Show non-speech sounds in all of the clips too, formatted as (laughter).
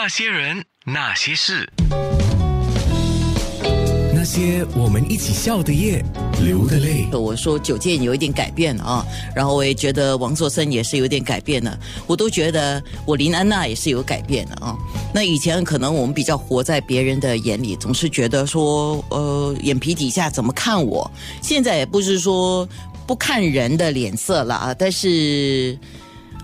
那些人，那些事，那些我们一起笑的夜，流的泪。我说九剑有一点改变了啊，然后我也觉得王作森也是有点改变了，我都觉得我林安娜也是有改变的啊。那以前可能我们比较活在别人的眼里，总是觉得说，呃，眼皮底下怎么看我？现在也不是说不看人的脸色了啊，但是。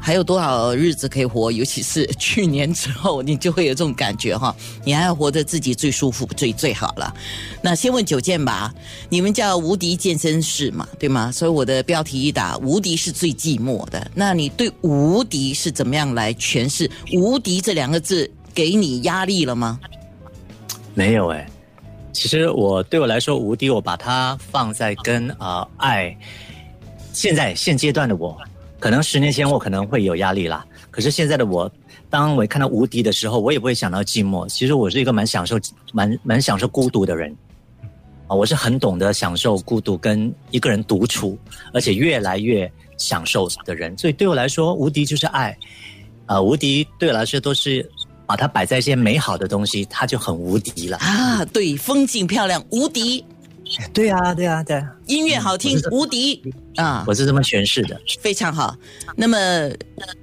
还有多少日子可以活？尤其是 (laughs) 去年之后，你就会有这种感觉哈。你还要活得自己最舒服、最最好了。那先问九剑吧，你们叫无敌健身室嘛，对吗？所以我的标题一打，无敌是最寂寞的。那你对无敌是怎么样来诠释？无敌这两个字给你压力了吗？没有哎，其实我对我来说，无敌我把它放在跟啊爱，现在现阶段的我。可能十年前我可能会有压力啦，可是现在的我，当我看到无敌的时候，我也不会想到寂寞。其实我是一个蛮享受、蛮蛮享受孤独的人，啊，我是很懂得享受孤独跟一个人独处，而且越来越享受的人。所以对我来说，无敌就是爱，啊，无敌对我来说都是把它摆在一些美好的东西，它就很无敌了啊。对，风景漂亮，无敌。对啊，对啊，对啊，音乐好听，无敌啊！我是这么诠释的，非常好。那么，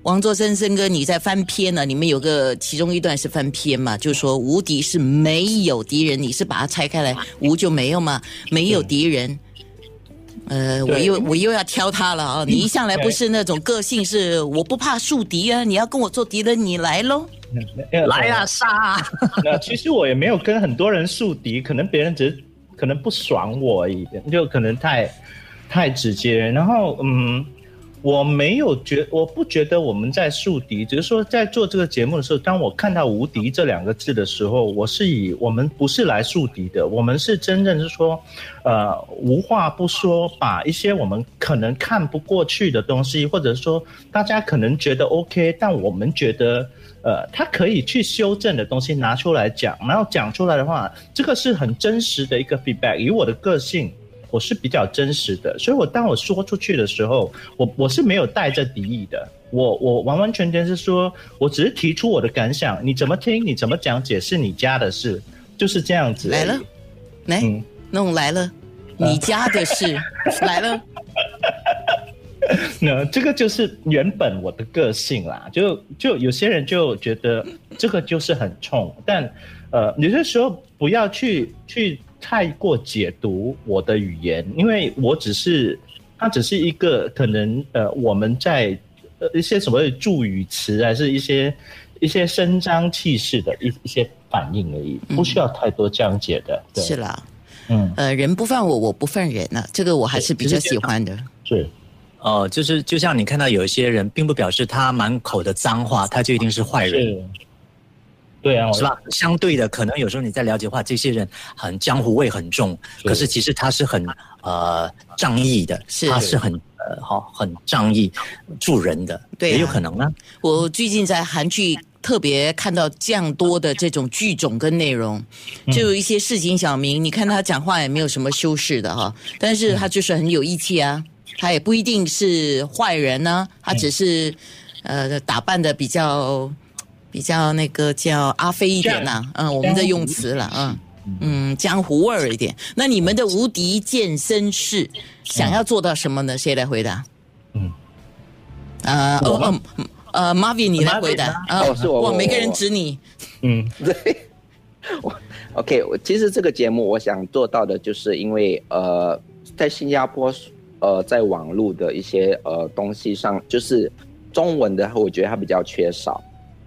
王作森森哥，你在翻篇呢？你们有个其中一段是翻篇嘛？就是说无敌是没有敌人，你是把它拆开来，无就没有嘛？没有敌人。呃，我又我又要挑他了啊！你一向来不是那种个性，是我不怕树敌啊！你要跟我做敌人，你来喽，来啊，杀！(laughs) 那其实我也没有跟很多人树敌，可能别人只是。可能不爽我而已，就可能太太直接。然后，嗯，我没有觉，我不觉得我们在树敌，只是说在做这个节目的时候，当我看到“无敌”这两个字的时候，我是以我们不是来树敌的，我们是真正是说，呃，无话不说，把一些我们可能看不过去的东西，或者说大家可能觉得 OK，但我们觉得。呃，他可以去修正的东西拿出来讲，然后讲出来的话，这个是很真实的一个 feedback。以我的个性，我是比较真实的，所以我当我说出去的时候，我我是没有带着敌意的，我我完完全全是说，我只是提出我的感想，你怎么听，你怎么讲解是你家的事，就是这样子。来了，来，那我来了，你家的事 (laughs) 来了。(laughs) 那这个就是原本我的个性啦，就就有些人就觉得这个就是很冲，但呃有些时候不要去去太过解读我的语言，因为我只是它只是一个可能呃我们在呃一些所谓的助语词，还是一些一些声张气势的一一些反应而已，不需要太多讲解的。是啦，嗯呃人不犯我，我不犯人啊，这个我还是比较喜欢的。是。哦，就是就像你看到有一些人，并不表示他满口的脏话，他就一定是坏人，对啊，是吧？相对的，可能有时候你在了解的话，这些人很江湖味很重，可是其实他是很呃仗义的，是他是很呃好很仗义助人的，对，也有可能呢。我最近在韩剧特别看到这样多的这种剧种跟内容，就有一些市井小民，你看他讲话也没有什么修饰的哈，但是他就是很有义气啊。他也不一定是坏人呢，他只是，呃，打扮的比较比较那个叫阿飞一点呐，嗯，我们在用词了，嗯嗯，江湖味儿一点。那你们的无敌健身室想要做到什么呢？谁来回答？嗯，呃，哦哦，呃，Marvin，你来回答啊，我每个人指你。嗯，(laughs) 对，我 OK，我其实这个节目我想做到的就是因为呃，在新加坡。呃，在网络的一些呃东西上，就是中文的，我觉得它比较缺少。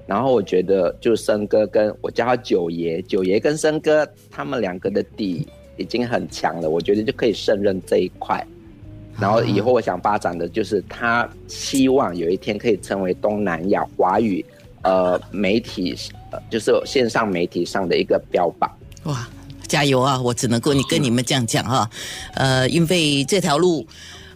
然后我觉得，就森哥跟我叫他九爷，九爷跟森哥他们两个的底已经很强了，我觉得就可以胜任这一块。然后以后我想发展的就是他希望有一天可以成为东南亚华语呃媒体，呃就是线上媒体上的一个标榜。哇！加油啊！我只能够你跟你们这样讲哈，呃，因为这条路，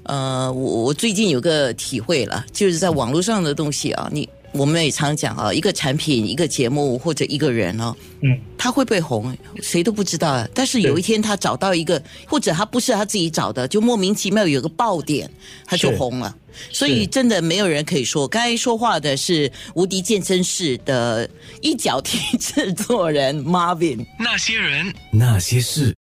呃，我我最近有个体会了，就是在网络上的东西啊，你我们也常讲啊，一个产品、一个节目或者一个人哦，嗯，他会不会红，谁都不知道啊。但是有一天他找到一个，或者他不是他自己找的，就莫名其妙有个爆点，他就红了。所以真的没有人可以说，刚才说话的是无敌健身室的一脚踢制作人 Marvin。那些人，那些事。